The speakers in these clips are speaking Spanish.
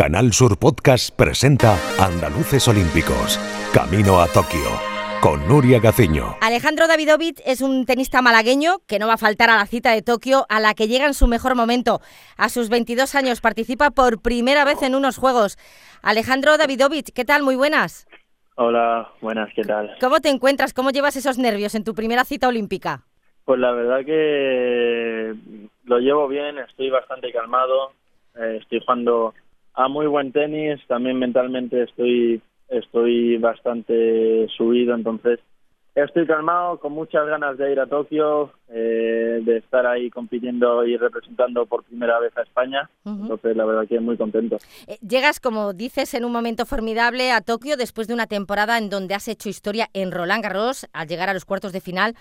Canal Sur Podcast presenta Andaluces Olímpicos, Camino a Tokio, con Nuria Gaciño. Alejandro Davidovich es un tenista malagueño que no va a faltar a la cita de Tokio, a la que llega en su mejor momento. A sus 22 años participa por primera vez en unos Juegos. Alejandro Davidovich, ¿qué tal? Muy buenas. Hola, buenas, ¿qué tal? ¿Cómo te encuentras? ¿Cómo llevas esos nervios en tu primera cita olímpica? Pues la verdad que lo llevo bien, estoy bastante calmado, eh, estoy jugando a muy buen tenis, también mentalmente estoy estoy bastante subido, entonces estoy calmado, con muchas ganas de ir a Tokio, eh, de estar ahí compitiendo y representando por primera vez a España, entonces la verdad que muy contento. Eh, llegas, como dices, en un momento formidable a Tokio después de una temporada en donde has hecho historia en Roland Garros al llegar a los cuartos de final.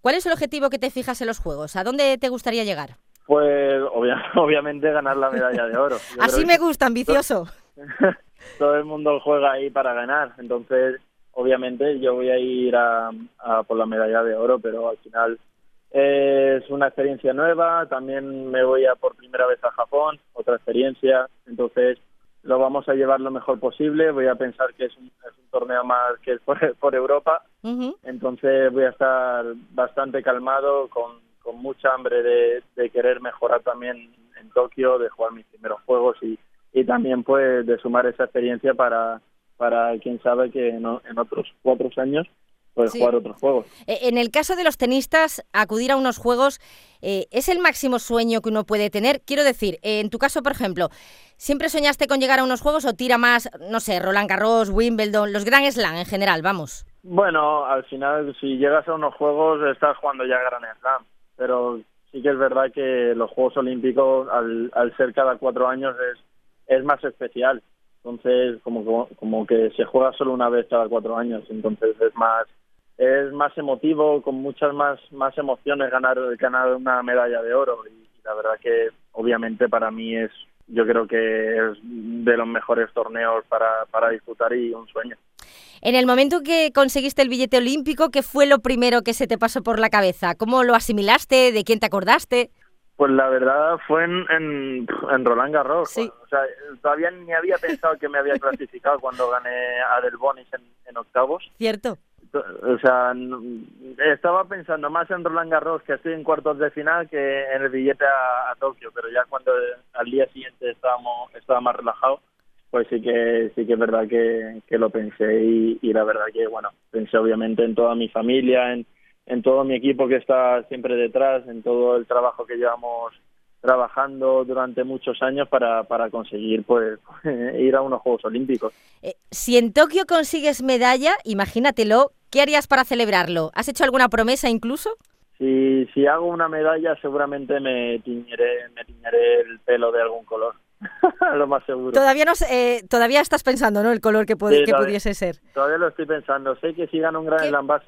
¿Cuál es el objetivo que te fijas en los Juegos? ¿A dónde te gustaría llegar? Pues obviamente ganar la medalla de oro. Así me gusta, ambicioso. Todo el mundo juega ahí para ganar, entonces obviamente yo voy a ir a, por la medalla de oro, pero al final es una experiencia nueva, también me voy a por primera vez a Japón, otra experiencia, entonces lo vamos a llevar lo mejor posible, voy a pensar que es un, torneo más que es por, Europa, entonces voy a estar bastante calmado, con con mucha hambre de, querer mejorar también en Tokio, de jugar mis primeros juegos y, y también pues de sumar esa experiencia para, para quién sabe que en, otros cuatro años pues jugar otros juegos. Eh, en el caso de los tenistas, acudir a unos juegos eh, es el máximo sueño que uno puede tener. Quiero decir, en tu caso, por ejemplo, ¿siempre soñaste con llegar a unos juegos o tira más, no sé, Roland Garros, Wimbledon, los Grand Slam en general, vamos? Bueno, al final, si llegas a unos juegos, estás jugando ya Grand Slam pero sí que es verdad que los Juegos Olímpicos, al, al ser cada cuatro años, es, es más especial. Entonces, como, como que se juega solo una vez cada cuatro años, entonces es más es más emotivo, con muchas más más emociones ganar ganar una medalla de oro y la verdad que obviamente para mí es yo creo que es de los mejores torneos para, para disfrutar y un sueño. En el momento que conseguiste el billete olímpico, ¿qué fue lo primero que se te pasó por la cabeza? ¿Cómo lo asimilaste? ¿De quién te acordaste? Pues la verdad fue en, en, Roland Garros. Sí. O sea, todavía ni había pensado que me había clasificado cuando gané a Del Bonis en, octavos. Cierto. O sea, estaba pensando más en Roland Garros, que estoy en cuartos de final, que en el billete a, a Tokio, pero ya cuando al día siguiente estábamos, estaba más relajado, pues sí que sí que es verdad que, lo pensé y, la verdad que bueno pensé obviamente en toda mi familia en, en todo mi equipo que está siempre detrás en todo el trabajo que llevamos trabajando durante muchos años para, para conseguir pues ir a unos Juegos Olímpicos. Eh, si en Tokio consigues medalla, imagínatelo, ¿qué harías para celebrarlo? ¿Has hecho alguna promesa incluso? Si, si hago una medalla seguramente me tiñeré, me tiñeré el pelo de algún color. lo más seguro. Todavía no eh, todavía estás pensando, ¿no? El color que, puede, que pudiese ser. Todavía lo estoy pensando. Sé que si gano un gran a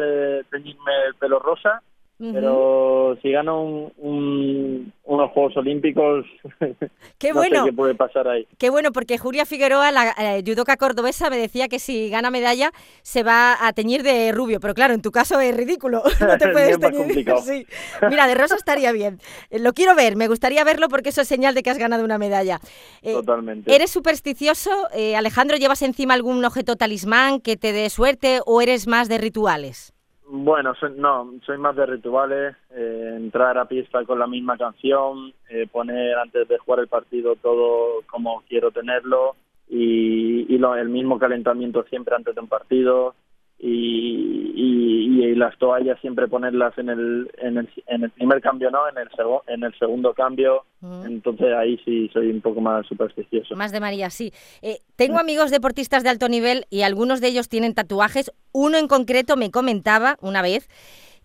teñirme el pelo rosa pero si gano un, unos Juegos Olímpicos, qué bueno. qué puede pasar ahí. Qué bueno, porque Julia Figueroa, la eh, judoka cordobesa, me decía que si gana medalla se va a teñir de rubio, pero claro, en tu caso es ridículo, no te puedes teñir. Sí. Mira, de rosa estaría bien. Eh, lo quiero ver, me gustaría verlo porque eso es señal de que has ganado una medalla. Eh, Totalmente. ¿Eres supersticioso? Alejandro, ¿llevas encima algún objeto talismán que te dé suerte o eres más de rituales? Bueno, no, soy más de rituales, eh, entrar a pista con la misma canción, eh, poner antes de jugar el partido todo como quiero tenerlo y, y lo, el mismo calentamiento siempre antes de un partido, y, y, las toallas siempre ponerlas en el, en el, en el primer cambio, ¿no? En el, en el segundo cambio. Entonces ahí sí soy un poco más supersticioso. Más de María, sí. Eh, tengo amigos deportistas de alto nivel y algunos de ellos tienen tatuajes. Uno en concreto me comentaba una vez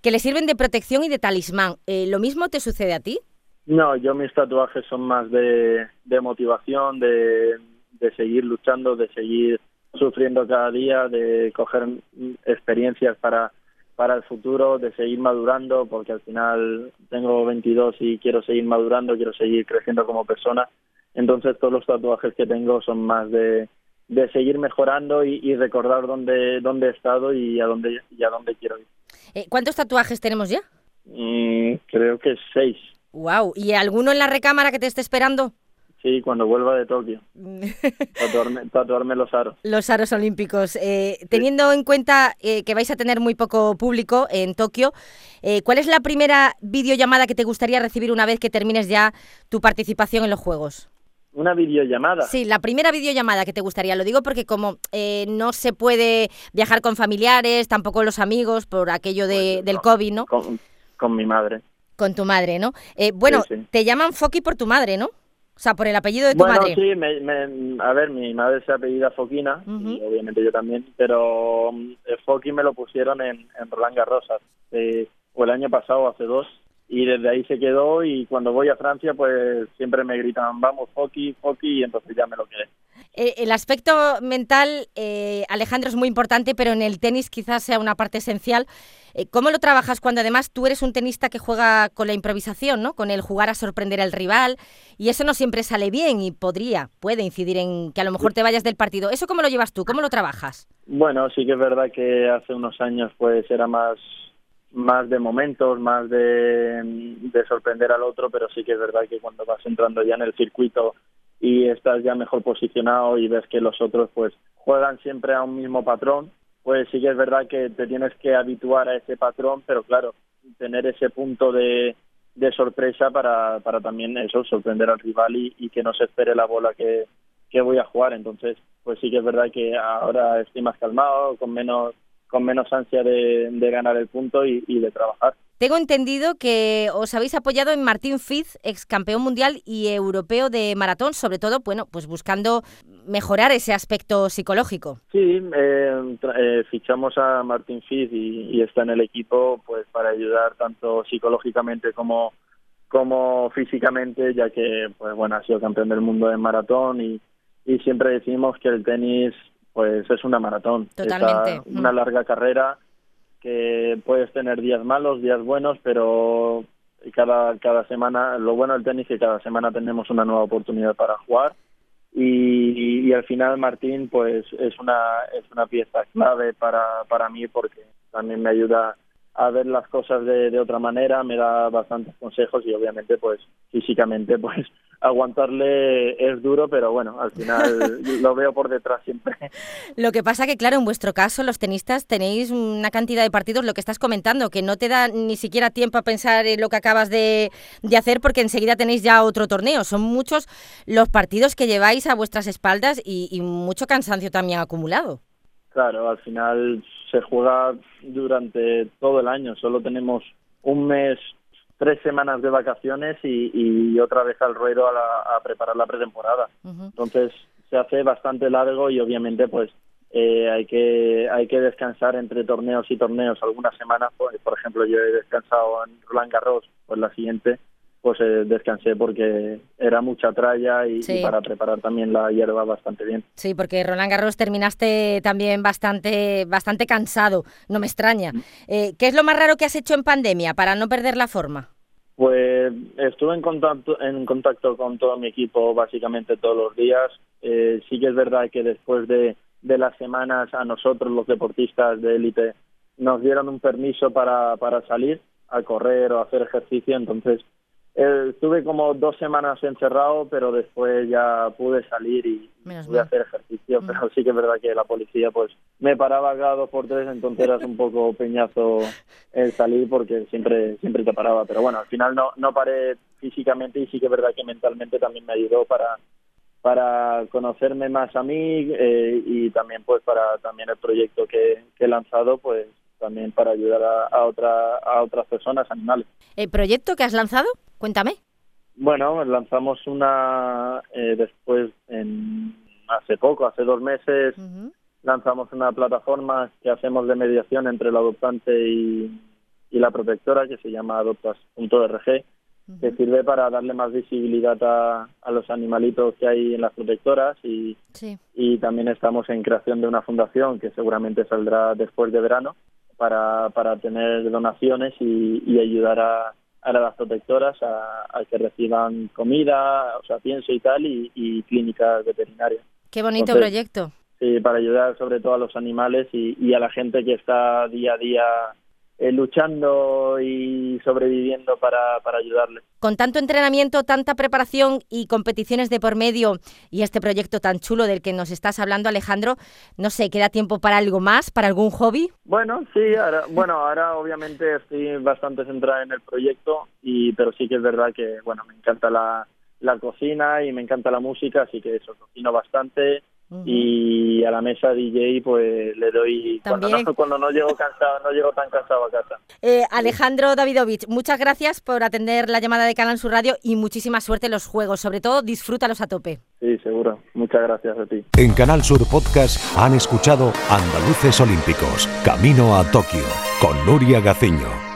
que le sirven de protección y de talismán. Eh, ¿Lo mismo te sucede a ti? No, yo mis tatuajes son más de, de motivación, de, de seguir luchando, de seguir sufriendo cada día, de coger experiencias para, para el futuro, de seguir madurando, porque al final tengo 22 y quiero seguir madurando, quiero seguir creciendo como persona. Entonces todos los tatuajes que tengo son más de, de seguir mejorando y, recordar dónde, dónde he estado y a dónde, y a dónde quiero ir. Eh, ¿Cuántos tatuajes tenemos ya? Mm, creo que seis. Wow. ¿Y alguno en la recámara que te esté esperando? Sí, cuando vuelva de Tokio. tatuarme, los aros. Los aros olímpicos. Eh, teniendo en cuenta eh, que vais a tener muy poco público en Tokio, eh, ¿cuál es la primera videollamada que te gustaría recibir una vez que termines ya tu participación en los Juegos? Una videollamada. Sí, la primera videollamada que te gustaría. Lo digo porque como no se puede viajar con familiares, tampoco los amigos, por aquello de, del COVID, ¿no? Con, mi madre. Con tu madre, ¿no? bueno, te llaman Foki por tu madre, ¿no? O sea, por el apellido de tu bueno, madre. sí, me, a ver, mi madre se apellida Foquina, y obviamente yo también, pero um, Foqui me lo pusieron en, en Roland eh, o el año pasado, hace dos, y desde ahí se quedó y cuando voy a Francia pues siempre me gritan vamos Foki, Foki y entonces ya me lo quedé. Eh, el aspecto mental, eh, Alejandro, es muy importante, pero en el tenis quizás sea una parte esencial. Eh, ¿Cómo lo trabajas cuando además tú eres un tenista que juega con la improvisación, ¿no? con el jugar a sorprender al rival? Y eso no siempre sale bien y podría, puede incidir en que a lo mejor te vayas del partido. ¿Eso cómo lo llevas tú? ¿Cómo lo trabajas? Bueno, sí que es verdad que hace unos años pues era más más de momentos, más de, de sorprender al otro, pero sí que es verdad que cuando vas entrando ya en el circuito y estás ya mejor posicionado y ves que los otros pues juegan siempre a un mismo patrón, pues sí que es verdad que te tienes que habituar a ese patrón, pero claro, tener ese punto de, de sorpresa para, para también eso, sorprender al rival y, y que no se espere la bola que, que voy a jugar. Entonces, pues sí que es verdad que ahora estoy más calmado, con menos con menos ansia de, ganar el punto y, de trabajar. Tengo entendido que os habéis apoyado en Martín Fiz, ex campeón mundial y europeo de maratón, sobre todo, bueno, pues buscando mejorar ese aspecto psicológico. Sí, eh, eh, fichamos a Martín Fiz y, está en el equipo, pues para ayudar tanto psicológicamente como como físicamente, ya que, pues bueno, ha sido campeón del mundo de maratón y, y siempre decimos que el tenis pues es una maratón. Totalmente. una mm. larga carrera que puedes tener días malos, días buenos, pero cada, cada semana, lo bueno del tenis es que cada semana tenemos una nueva oportunidad para jugar y, y, al final Martín pues es una, es una pieza clave para, para mí porque también me ayuda a ver las cosas de, de otra manera, me da bastantes consejos y obviamente pues físicamente pues aguantarle es duro, pero bueno, al final lo veo por detrás siempre. Lo que pasa que, claro, en vuestro caso, los tenistas tenéis una cantidad de partidos, lo que estás comentando, que no te da ni siquiera tiempo a pensar en lo que acabas de, hacer porque enseguida tenéis ya otro torneo. Son muchos los partidos que lleváis a vuestras espaldas y, y mucho cansancio también acumulado. Claro, al final se juega durante todo el año, solo tenemos un mes tres semanas de vacaciones y, otra vez al ruedo a, preparar la pretemporada. Entonces se hace bastante largo y obviamente pues eh, hay que hay que descansar entre torneos y torneos algunas semanas. Pues, por ejemplo, yo he descansado en Roland Garros, pues la siguiente pues eh, descansé porque era mucha tralla y, para preparar también la hierba bastante bien. Sí, porque Roland Garros terminaste también bastante, bastante cansado, no me extraña. Mm. Eh, ¿Qué es lo más raro que has hecho en pandemia para no perder la forma? Pues estuve en contacto, en contacto con todo mi equipo básicamente todos los días. Eh, sí que es verdad que después de, de las semanas a nosotros los deportistas de élite nos dieron un permiso para, para salir a correr o hacer ejercicio, entonces eh, estuve como dos semanas encerrado, pero después ya pude salir y pude hacer ejercicio. Mm. Pero sí que es verdad que la policía pues me paraba cada dos por tres, entonces eras un poco peñazo el salir porque siempre siempre te paraba. Pero bueno, al final no, no paré físicamente y sí que es verdad que mentalmente también me ayudó para para conocerme más a mí eh, y también pues para también el proyecto que, que he lanzado pues también para ayudar a, otra, a otras personas, animales. ¿El proyecto que has lanzado? Cuéntame. Bueno, lanzamos una eh, después, en, hace poco, hace dos meses, lanzamos una plataforma que hacemos de mediación entre el adoptante y, la protectora, que se llama adoptas.org, que sirve para darle más visibilidad a, a, los animalitos que hay en las protectoras y, y también estamos en creación de una fundación que seguramente saldrá después de verano para, para tener donaciones y, ayudar a, a las protectoras a, que reciban comida, o sea, pienso y tal, y, clínicas veterinarias. Qué bonito proyecto. Sí, para ayudar sobre todo a los animales y, a la gente que está día a día eh, luchando y sobreviviendo para, para ayudarle. Con tanto entrenamiento, tanta preparación y competiciones de por medio y este proyecto tan chulo del que nos estás hablando, Alejandro, no sé, ¿queda tiempo para algo más, para algún hobby? Bueno, sí, ahora, bueno, ahora obviamente estoy bastante centrada en el proyecto, y pero sí que es verdad que, bueno, me encanta la, la cocina y me encanta la música, así que eso, cocino bastante y a la mesa DJ pues le doy cuando no, cuando no llego cansado no llego tan cansado a casa. Eh, Alejandro Davidovich muchas gracias por atender la llamada de Canal Sur Radio y muchísima suerte en los juegos. Sobre todo disfrútalos a tope. Sí seguro. Muchas gracias a ti. En Canal Sur Podcast han escuchado Andaluces Olímpicos Camino a Tokio con Nuria Gaciño